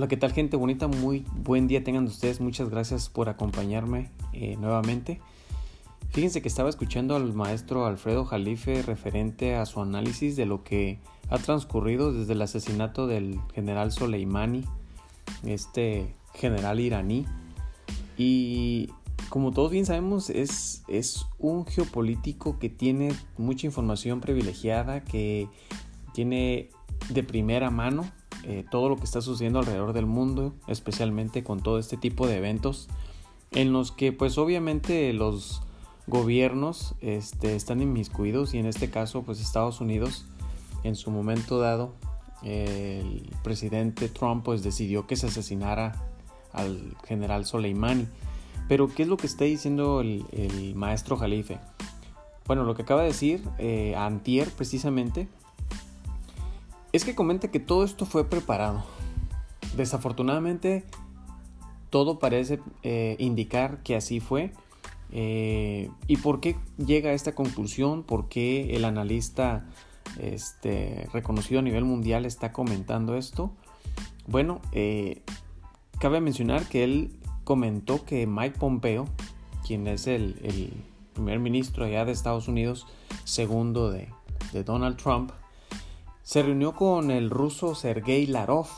Hola, ¿qué tal gente bonita? Muy buen día tengan ustedes. Muchas gracias por acompañarme eh, nuevamente. Fíjense que estaba escuchando al maestro Alfredo Jalife referente a su análisis de lo que ha transcurrido desde el asesinato del general Soleimani, este general iraní. Y como todos bien sabemos, es, es un geopolítico que tiene mucha información privilegiada, que tiene de primera mano eh, todo lo que está sucediendo alrededor del mundo, especialmente con todo este tipo de eventos en los que pues obviamente los gobiernos este, están inmiscuidos y en este caso pues Estados Unidos en su momento dado el presidente Trump pues decidió que se asesinara al general Soleimani. Pero ¿qué es lo que está diciendo el, maestro Jalife? Bueno, lo que acaba de decir eh, Antier precisamente es que comenta que todo esto fue preparado. Desafortunadamente, todo parece eh, indicar que así fue. Eh, ¿Y por qué llega a esta conclusión? ¿Por qué el analista este, reconocido a nivel mundial está comentando esto? Bueno, eh, cabe mencionar que él comentó que Mike Pompeo, quien es el, primer ministro allá de Estados Unidos, segundo de Donald Trump, se reunió con el ruso Sergei Larov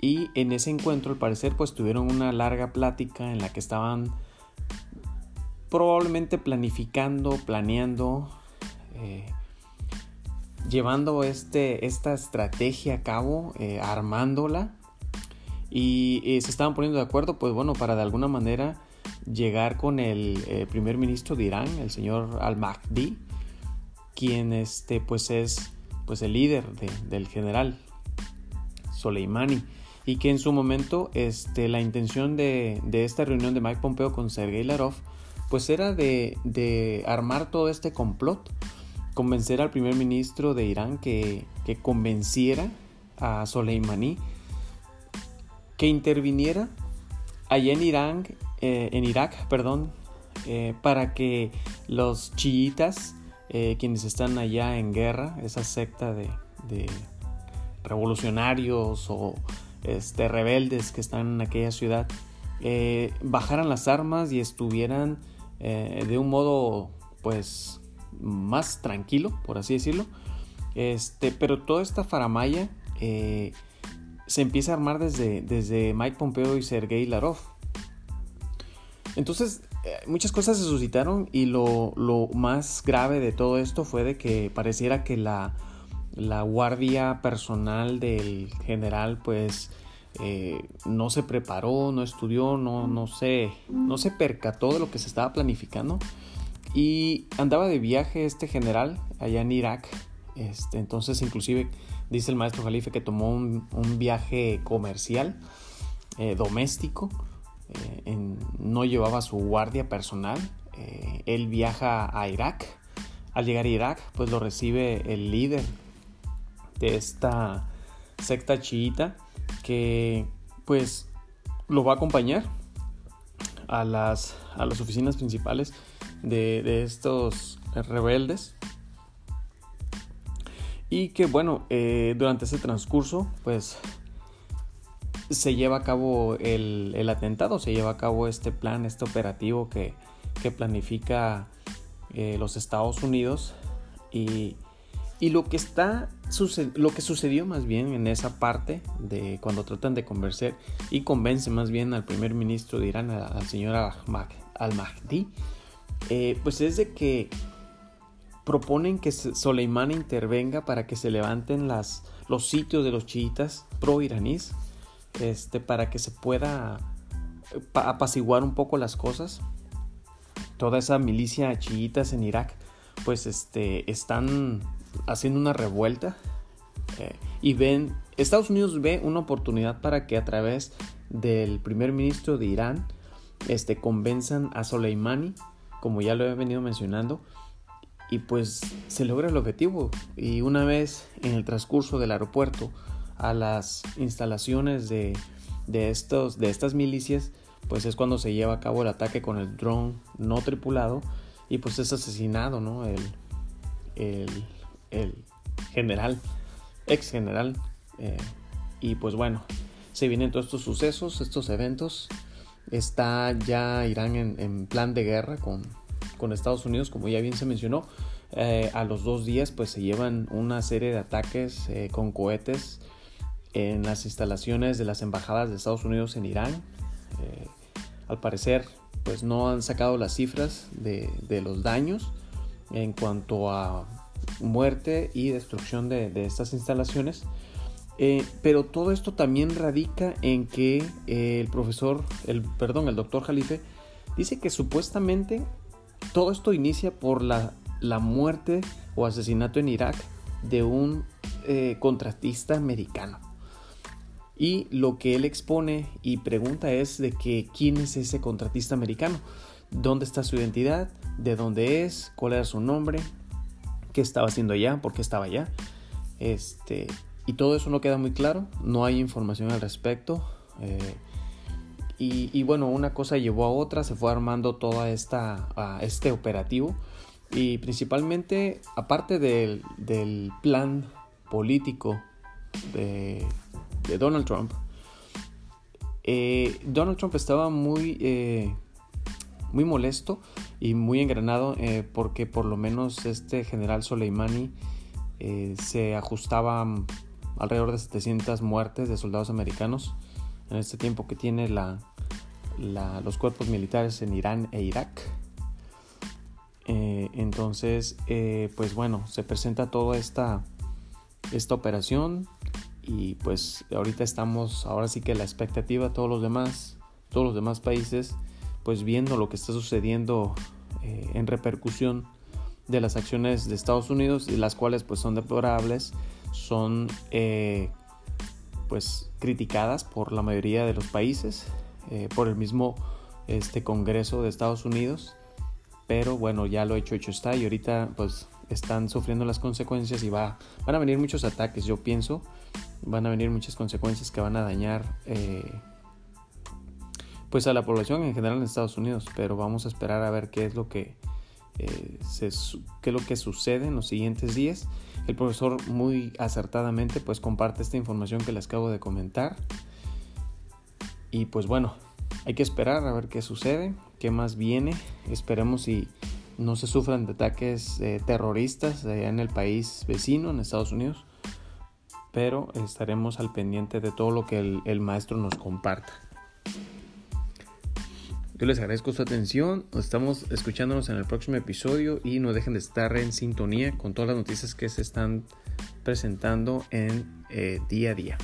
y en ese encuentro al parecer pues tuvieron una larga plática en la que estaban probablemente planificando, planeando, eh, llevando este, esta estrategia a cabo, eh, armándola. Y eh, se estaban poniendo de acuerdo pues bueno para de alguna manera llegar con el primer ministro de Irán, el señor al-Mahdi, quien este pues es pues el líder del general Soleimani y que en su momento este, la intención de, esta reunión de Mike Pompeo con Sergei Larov pues era de, armar todo este complot, convencer al primer ministro de Irán que, convenciera a Soleimani que interviniera allá en Irán, eh, en Irak, perdón, eh, para que los chiitas eh, quienes están allá en guerra, esa secta de, revolucionarios o este, rebeldes que están en aquella ciudad, eh, bajaran las armas y estuvieran eh, de un modo pues más tranquilo, por así decirlo. Este, pero toda esta faramaya se empieza a armar desde, desde Mike Pompeo y Sergei Larov. Entonces, muchas cosas se suscitaron y lo, más grave de todo esto fue de que pareciera que la, guardia personal del general pues eh, no se preparó, no estudió, no, no, se, no se percató de lo que se estaba planificando y andaba de viaje este general allá en Irak. Este, entonces inclusive dice el maestro Jalife que tomó un, viaje comercial, eh, doméstico, eh, no llevaba su guardia personal. Eh, él viaja a Irak. Al llegar a Irak, pues lo recibe el líder de esta secta chiita que pues lo va a acompañar a las, a las oficinas principales de, estos rebeldes y que bueno eh, durante ese transcurso pues se lleva a cabo el, atentado, se lleva a cabo este plan, este operativo que, planifica eh, los Estados Unidos. Y, lo que está lo que sucedió más bien en esa parte de cuando tratan de convencer y convence más bien al primer ministro de Irán, al, señor al-Mahdi, eh, pues es de que proponen que Soleimani intervenga para que se levanten las, los sitios de los chiitas pro-iraníes este, para que se pueda apaciguar un poco las cosas. Toda esa milicia chiitas en Irak, pues este, están haciendo una revuelta eh, y ven, Estados Unidos ve una oportunidad para que a través del primer ministro de Irán, este, convenzan a Soleimani, como ya lo he venido mencionando, y pues se logra el objetivo. Y una vez en el transcurso del aeropuerto, a las instalaciones de, estos, de estas milicias, pues es cuando se lleva a cabo el ataque con el dron no tripulado y pues es asesinado, ¿no? El, el, general, ex general. Eh, y pues bueno, se vienen todos estos sucesos, estos eventos. Está ya Irán en, plan de guerra con, con, Estados Unidos, como ya bien se mencionó. Eh, a los dos días pues se llevan una serie de ataques eh, con cohetes en las instalaciones de las embajadas de Estados Unidos en Irán. Eh, al parecer pues no han sacado las cifras de, los daños en cuanto a muerte y destrucción de, estas instalaciones. Eh, pero todo esto también radica en que el profesor, el, perdón, el doctor Jalife dice que supuestamente todo esto inicia por la, la muerte o asesinato en Irak de un eh, contratista americano. Y lo que él expone y pregunta es de que quién es ese contratista americano, dónde está su identidad, de dónde es, cuál era su nombre, qué estaba haciendo allá, por qué estaba allá. Este, y todo eso no queda muy claro, no hay información al respecto. Eh, y, bueno, una cosa llevó a otra, se fue armando esta este operativo y principalmente, aparte del, plan político de, Donald Trump, eh, Donald Trump estaba muy, eh, muy molesto y muy engranado eh, porque por lo menos este general Soleimani se ajustaba alrededor de 700 muertes de soldados americanos en este tiempo que tiene la, los cuerpos militares en Irán e Irak. Entonces, pues bueno, se presenta toda esta, esta operación y pues ahorita estamos, ahora sí que la expectativa, todos los demás, todos los demás países pues viendo lo que está sucediendo eh, en repercusión de las acciones de Estados Unidos y las cuales pues son deplorables, son eh, pues criticadas por la mayoría de los países, eh, por el mismo este Congreso de Estados Unidos, pero bueno ya lo hecho hecho está y ahorita pues están sufriendo las consecuencias y va, van a venir muchos ataques yo pienso, van a venir muchas consecuencias que van a dañar pues a la población en general en Estados Unidos, pero vamos a esperar a ver qué es lo que eh, qué es lo que sucede en los siguientes días. El profesor muy acertadamente pues comparte esta información que les acabo de comentar. Y pues bueno, hay que esperar a ver qué sucede, qué más viene. Esperemos si no se sufran de ataques eh, terroristas en el país vecino, en Estados Unidos. Pero estaremos al pendiente de todo lo que el maestro nos comparta. Yo les agradezco su atención. Estamos escuchándonos en el próximo episodio y no dejen de estar en sintonía con todas las noticias que se están presentando en eh, día a día.